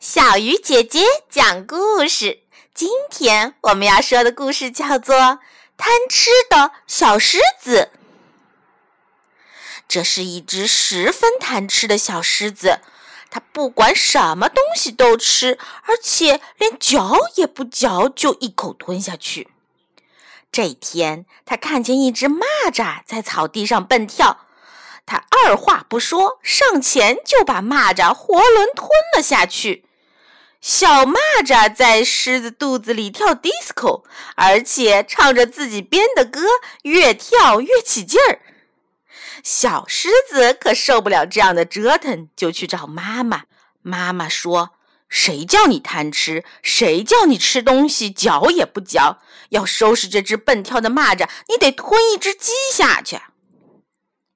小鱼姐姐讲故事。今天我们要说的故事叫做《贪吃的小狮子》。这是一只十分贪吃的小狮子，它不管什么东西都吃，而且连嚼也不嚼，就一口吞下去。这天，它看见一只蚂蚱在草地上蹦跳，它二话不说，上前就把蚂蚱活轮吞了下去。小蚂蚱在狮子肚子里跳 disco，而且唱着自己编的歌，越跳越起劲儿。小狮子可受不了这样的折腾，就去找妈妈。妈妈说：“谁叫你贪吃？谁叫你吃东西嚼也不嚼？要收拾这只笨跳的蚂蚱，你得吞一只鸡下去。”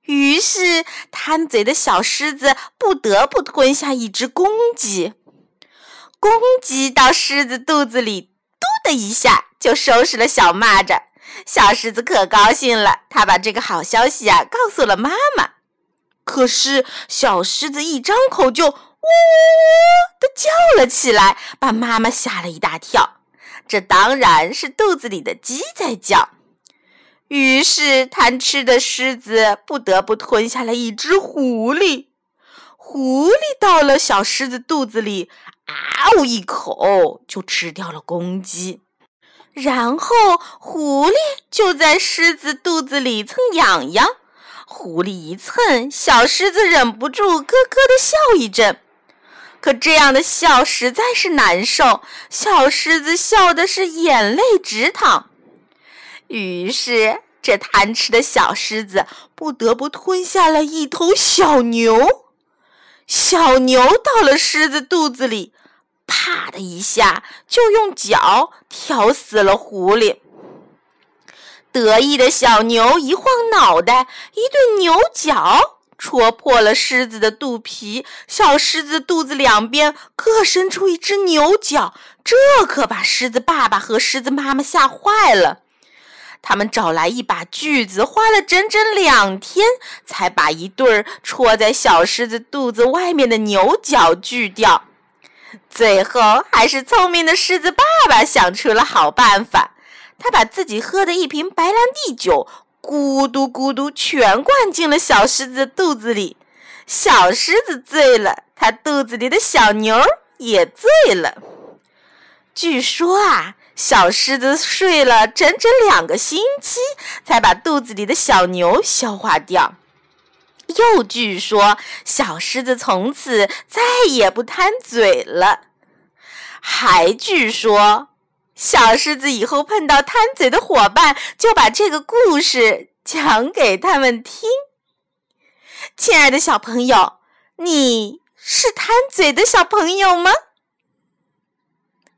于是，贪嘴的小狮子不得不吞下一只公鸡。公鸡到狮子肚子里，嘟的一下就收拾了小蚂蚱。小狮子可高兴了，它把这个好消息啊告诉了妈妈。可是小狮子一张口就呜呜呜的叫了起来，把妈妈吓了一大跳。这当然是肚子里的鸡在叫。于是贪吃的狮子不得不吞下了一只狐狸。狐狸到了小狮子肚子里，嗷一口就吃掉了公鸡，然后狐狸就在狮子肚子里蹭痒痒。狐狸一蹭，小狮子忍不住咯咯的笑一阵。可这样的笑实在是难受，小狮子笑的是眼泪直淌。于是，这贪吃的小狮子不得不吞下了一头小牛。小牛到了狮子肚子里，啪的一下就用脚挑死了狐狸。得意的小牛一晃脑袋，一对牛角戳破了狮子的肚皮。小狮子肚子两边各伸出一只牛角，这可把狮子爸爸和狮子妈妈吓坏了。他们找来一把锯子，花了整整两天，才把一对儿戳在小狮子肚子外面的牛角锯掉。最后，还是聪明的狮子爸爸想出了好办法。他把自己喝的一瓶白兰地酒咕嘟咕嘟全灌进了小狮子的肚子里。小狮子醉了，他肚子里的小牛也醉了。据说啊。小狮子睡了整整两个星期，才把肚子里的小牛消化掉。又据说，小狮子从此再也不贪嘴了。还据说，小狮子以后碰到贪嘴的伙伴，就把这个故事讲给他们听。亲爱的小朋友，你是贪嘴的小朋友吗？